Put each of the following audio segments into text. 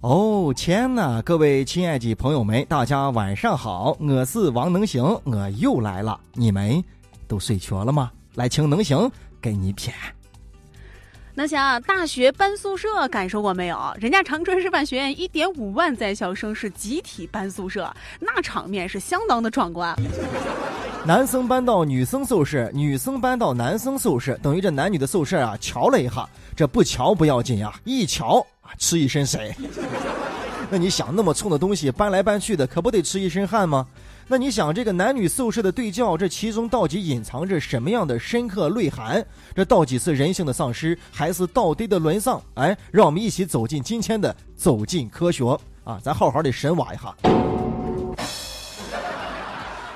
哦天呐，各位亲爱的朋友们，大家晚上好，我是王能行，我又来了。你们都睡着了吗？来，请能行给你谝。能行，大学搬宿舍感受过没有？人家长春师范学院一点五万在校生是集体搬宿舍，那场面是相当的壮观。男生搬到女生宿舍，女生搬到男生宿舍，等于这男女的宿舍啊，瞧了一下，这不瞧不要紧呀，一瞧啊。吃一身水，那你想那么重的东西搬来搬去的，可不得吃一身汗吗？那你想这个男女宿舍的对调，这其中到底隐藏着什么样的深刻内涵？这到底是人性的丧失，还是道德的沦丧？哎，让我们一起走进今天的走进科学啊，咱好好的深挖一下。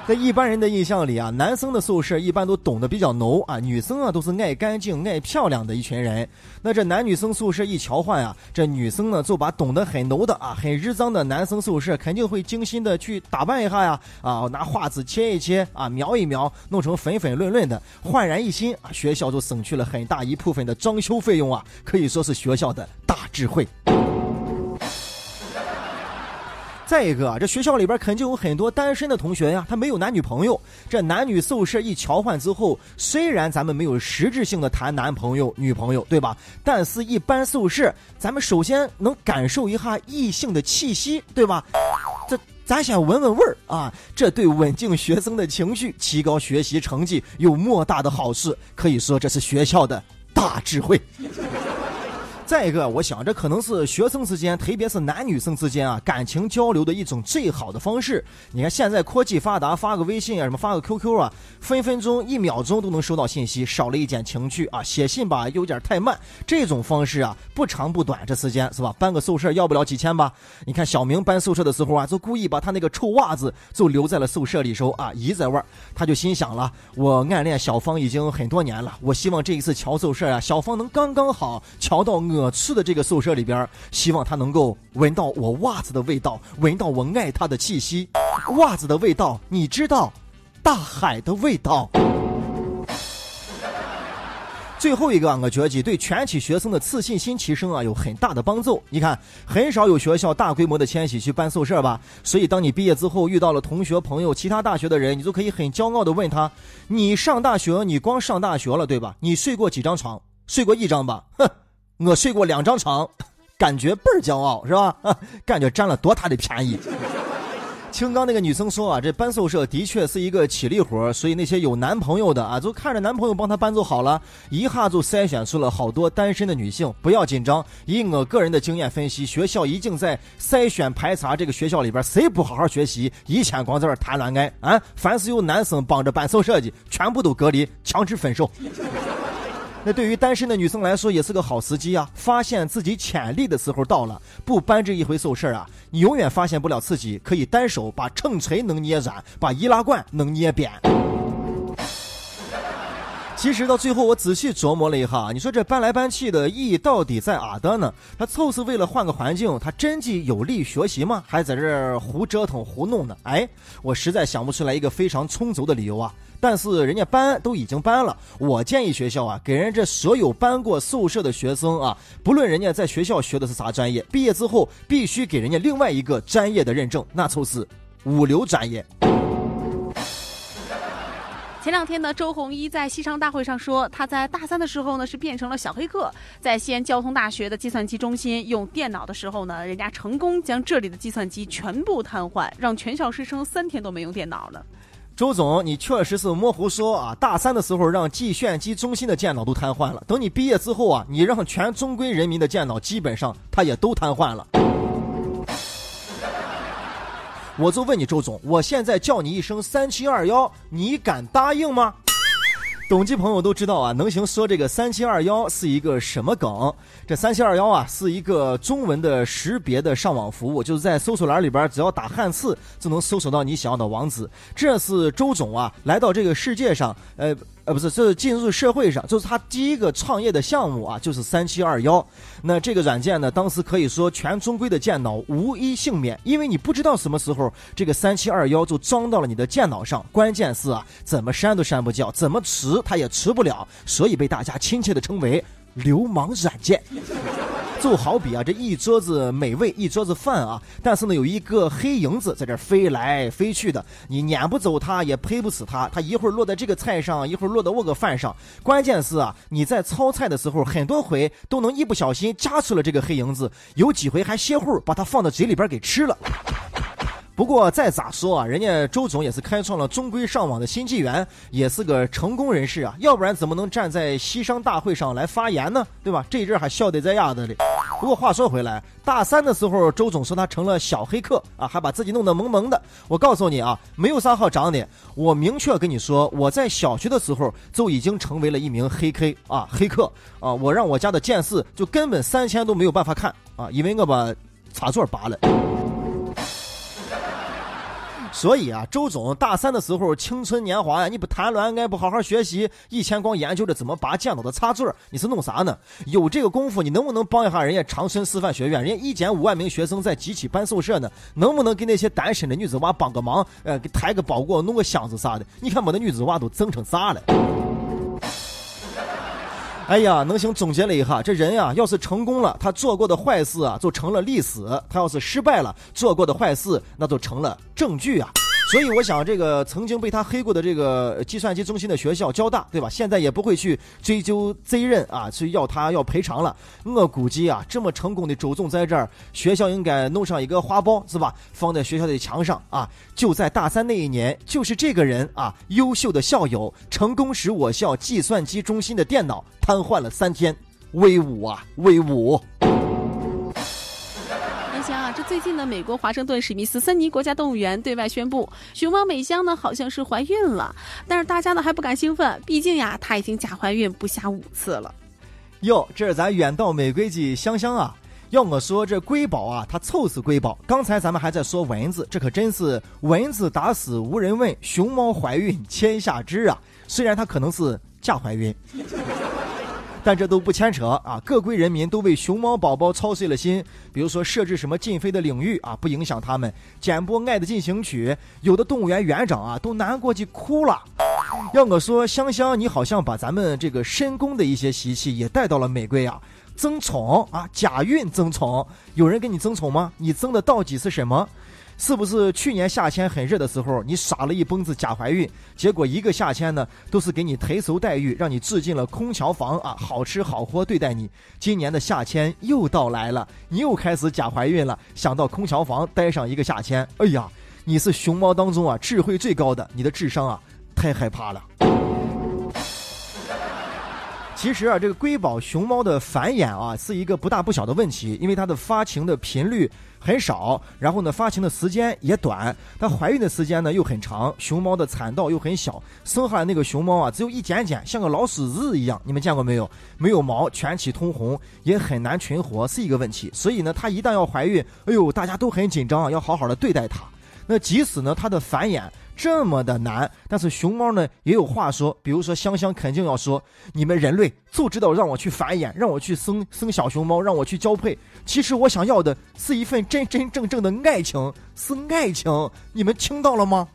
在一般人的印象里啊，男生的宿舍一般都懂得比较浓啊，女生啊都是爱干净、爱漂亮的一群人。那这男女生宿舍一交换啊，这女生呢就把懂得很浓的啊、很日脏的男生宿舍肯定会精心的去打扮一下呀，啊，拿画纸切一切啊，描一描，弄成粉粉润润的，焕然一新啊，学校就省去了很大一部分的装修费用啊，可以说是学校的大智慧。再一个，这学校里边肯定有很多单身的同学呀，他没有男女朋友。这男女宿舍一交换之后，虽然咱们没有实质性的谈男朋友、女朋友，对吧？但是，一般宿舍，咱们首先能感受一下异性的气息，对吧？这咱先闻闻味儿啊，这对稳定学生的情绪、提高学习成绩有莫大的好处。可以说，这是学校的大智慧。再一个，我想这可能是学生之间，特别是男女生之间啊，感情交流的一种最好的方式。你看现在科技发达，发个微信啊，什么发个 QQ 啊，分分钟、一秒钟都能收到信息，少了一点情趣啊。写信吧，有点太慢。这种方式啊，不长不短，这时间是吧？搬个宿舍要不了几千吧？你看小明搬宿舍的时候啊，就故意把他那个臭袜子就留在了宿舍里，时候啊，一在外，他就心想了：我暗恋小芳已经很多年了，我希望这一次瞧宿舍啊，小芳能刚刚好瞧到我。我吃的这个宿舍里边，希望他能够闻到我袜子的味道，闻到我爱他的气息。袜子的味道，你知道，大海的味道。最后一个，我觉得对全体学生的自信心提升啊有很大的帮助。你看，很少有学校大规模的迁徙去搬宿舍吧？所以，当你毕业之后遇到了同学、朋友、其他大学的人，你就可以很骄傲的问他：你上大学，你光上大学了，对吧？你睡过几张床？睡过一张吧？哼。我睡过两张床，感觉倍儿骄傲，是吧？感觉占了多大的便宜。青刚那个女生说啊，这搬宿舍的确是一个体力活，所以那些有男朋友的啊，就看着男朋友帮她搬就好了，一下就筛选出了好多单身的女性。不要紧张，以我个人的经验分析，学校已经在筛选排查这个学校里边谁不好好学习，以前光在这谈恋爱啊，凡是有男生帮着搬宿舍的，全部都隔离，强制分手。那对于单身的女生来说，也是个好时机啊！发现自己潜力的时候到了，不搬这一回宿舍啊，你永远发现不了自己可以单手把秤锤能捏软，把易拉罐能捏扁。其实到最后，我仔细琢磨了一下，你说这搬来搬去的意义到底在哪的呢？他凑是为了换个环境，他真的有利学习吗？还在这儿胡折腾胡弄呢？哎，我实在想不出来一个非常充足的理由啊！但是人家搬都已经搬了，我建议学校啊，给人家这所有搬过宿舍的学生啊，不论人家在学校学的是啥专业，毕业之后必须给人家另外一个专业的认证，那就是五流专业。前两天呢，周鸿祎在西昌大会上说，他在大三的时候呢是变成了小黑客，在西安交通大学的计算机中心用电脑的时候呢，人家成功将这里的计算机全部瘫痪，让全校师生三天都没用电脑了。周总，你确实是模糊说啊，大三的时候让计算机中心的电脑都瘫痪了，等你毕业之后啊，你让全中国人民的电脑基本上它也都瘫痪了。我就问你，周总，我现在叫你一声三七二幺，你敢答应吗？懂机朋友都知道啊，能行说这个三七二幺是一个什么梗？这三七二幺啊，是一个中文的识别的上网服务，就是在搜索栏里边，只要打汉字就能搜索到你想要的网址。这是周总啊，来到这个世界上，呃。呃，不是，这是进入社会上，就是他第一个创业的项目啊，就是三七二幺。那这个软件呢，当时可以说全中规的电脑无一幸免，因为你不知道什么时候这个三七二幺就装到了你的电脑上。关键是啊，怎么删都删不掉，怎么除它也除不了，所以被大家亲切的称为流氓软件。就好比啊，这一桌子美味，一桌子饭啊，但是呢，有一个黑影子在这飞来飞去的，你撵不走它，也拍不死它，它一会儿落在这个菜上，一会儿落到我个饭上。关键是啊，你在炒菜的时候，很多回都能一不小心夹出了这个黑影子，有几回还歇会儿把它放到嘴里边给吃了。不过再咋说啊，人家周总也是开创了中规上网的新纪元，也是个成功人士啊，要不然怎么能站在西商大会上来发言呢？对吧？这一阵还笑得在丫子里。不过话说回来，大三的时候，周总说他成了小黑客啊，还把自己弄得萌萌的。我告诉你啊，没有啥好长的。我明确跟你说，我在小学的时候就已经成为了一名黑 K 啊，黑客啊。我让我家的电视就根本三千都没有办法看啊，因为我把插座拔了。所以啊，周总大三的时候青春年华呀，你不谈恋爱，不好好学习，一天光研究着怎么拔电脑的插座，你是弄啥呢？有这个功夫，你能不能帮一下人家长春师范学院？人家一减五万名学生在集体搬宿舍呢，能不能给那些单身的女子娃帮个忙？呃，给抬个包裹，弄个箱子啥的？你看，把那女子娃都整成啥了？哎呀，能行总结了一下，这人呀，要是成功了，他做过的坏事啊，就成了历史；他要是失败了，做过的坏事那就成了证据啊。所以我想，这个曾经被他黑过的这个计算机中心的学校交大，对吧？现在也不会去追究责任啊，去要他要赔偿了。我估计啊，这么成功的周总在这儿，学校应该弄上一个画报，是吧？放在学校的墙上啊。就在大三那一年，就是这个人啊，优秀的校友，成功使我校计算机中心的电脑瘫痪了三天，威武啊，威武！这最近呢，美国华盛顿史密斯森尼国家动物园对外宣布，熊猫美香呢好像是怀孕了，但是大家呢还不敢兴奋，毕竟呀，她已经假怀孕不下五次了。哟，这是咱远道美瑰的香香啊！要我说，这瑰宝啊，它凑死瑰宝。刚才咱们还在说蚊子，这可真是蚊子打死无人问，熊猫怀孕天下知啊！虽然它可能是假怀孕。但这都不牵扯啊！各国人民都为熊猫宝宝操碎了心，比如说设置什么禁飞的领域啊，不影响他们；剪播《爱的进行曲》，有的动物园园长啊都难过去哭了。要我说，香香，你好像把咱们这个深宫的一些习气也带到了玫瑰啊，争宠啊，假孕争宠，有人给你争宠吗？你争的到底是什么？是不是去年夏天很热的时候，你撒了一蹦子假怀孕，结果一个夏天呢都是给你特殊待遇，让你住进了空调房啊，好吃好喝对待你。今年的夏天又到来了，你又开始假怀孕了，想到空调房待上一个夏天。哎呀，你是熊猫当中啊智慧最高的，你的智商啊太害怕了。其实啊，这个瑰宝熊猫的繁衍啊是一个不大不小的问题，因为它的发情的频率很少，然后呢发情的时间也短，它怀孕的时间呢又很长，熊猫的产道又很小，生下来那个熊猫啊只有一点点，像个老鼠子一样，你们见过没有？没有毛，全体通红，也很难存活，是一个问题。所以呢，它一旦要怀孕，哎呦，大家都很紧张，要好好的对待它。那即使呢，它的繁衍。这么的难，但是熊猫呢也有话说，比如说香香肯定要说，你们人类就知道让我去繁衍，让我去生生小熊猫，让我去交配。其实我想要的是一份真真正正的爱情，是爱情。你们听到了吗？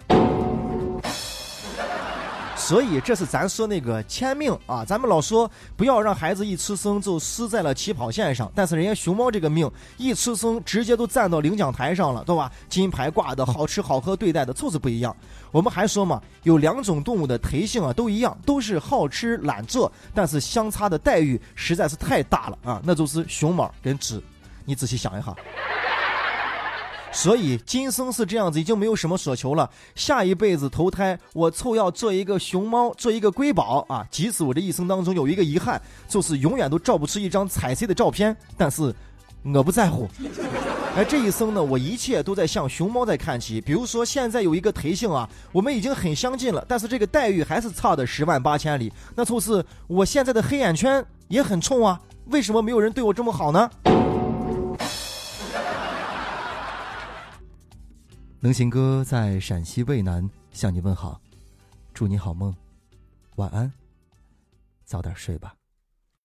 所以这是咱说那个签命啊，咱们老说不要让孩子一出生就输在了起跑线上，但是人家熊猫这个命一出生直接都站到领奖台上了，对吧？金牌挂的好吃好喝对待的就是不一样。我们还说嘛，有两种动物的特性啊都一样，都是好吃懒做，但是相差的待遇实在是太大了啊，那就是熊猫跟猪。你仔细想一下。所以今生是这样子，已经没有什么所求了。下一辈子投胎，我凑要做一个熊猫，做一个瑰宝啊！即使我这一生当中有一个遗憾，就是永远都照不出一张彩色的照片，但是我不在乎。而，这一生呢，我一切都在向熊猫在看齐。比如说，现在有一个特性啊，我们已经很相近了，但是这个待遇还是差的十万八千里。那就是我现在的黑眼圈也很冲啊，为什么没有人对我这么好呢？能行哥在陕西渭南向你问好，祝你好梦，晚安，早点睡吧。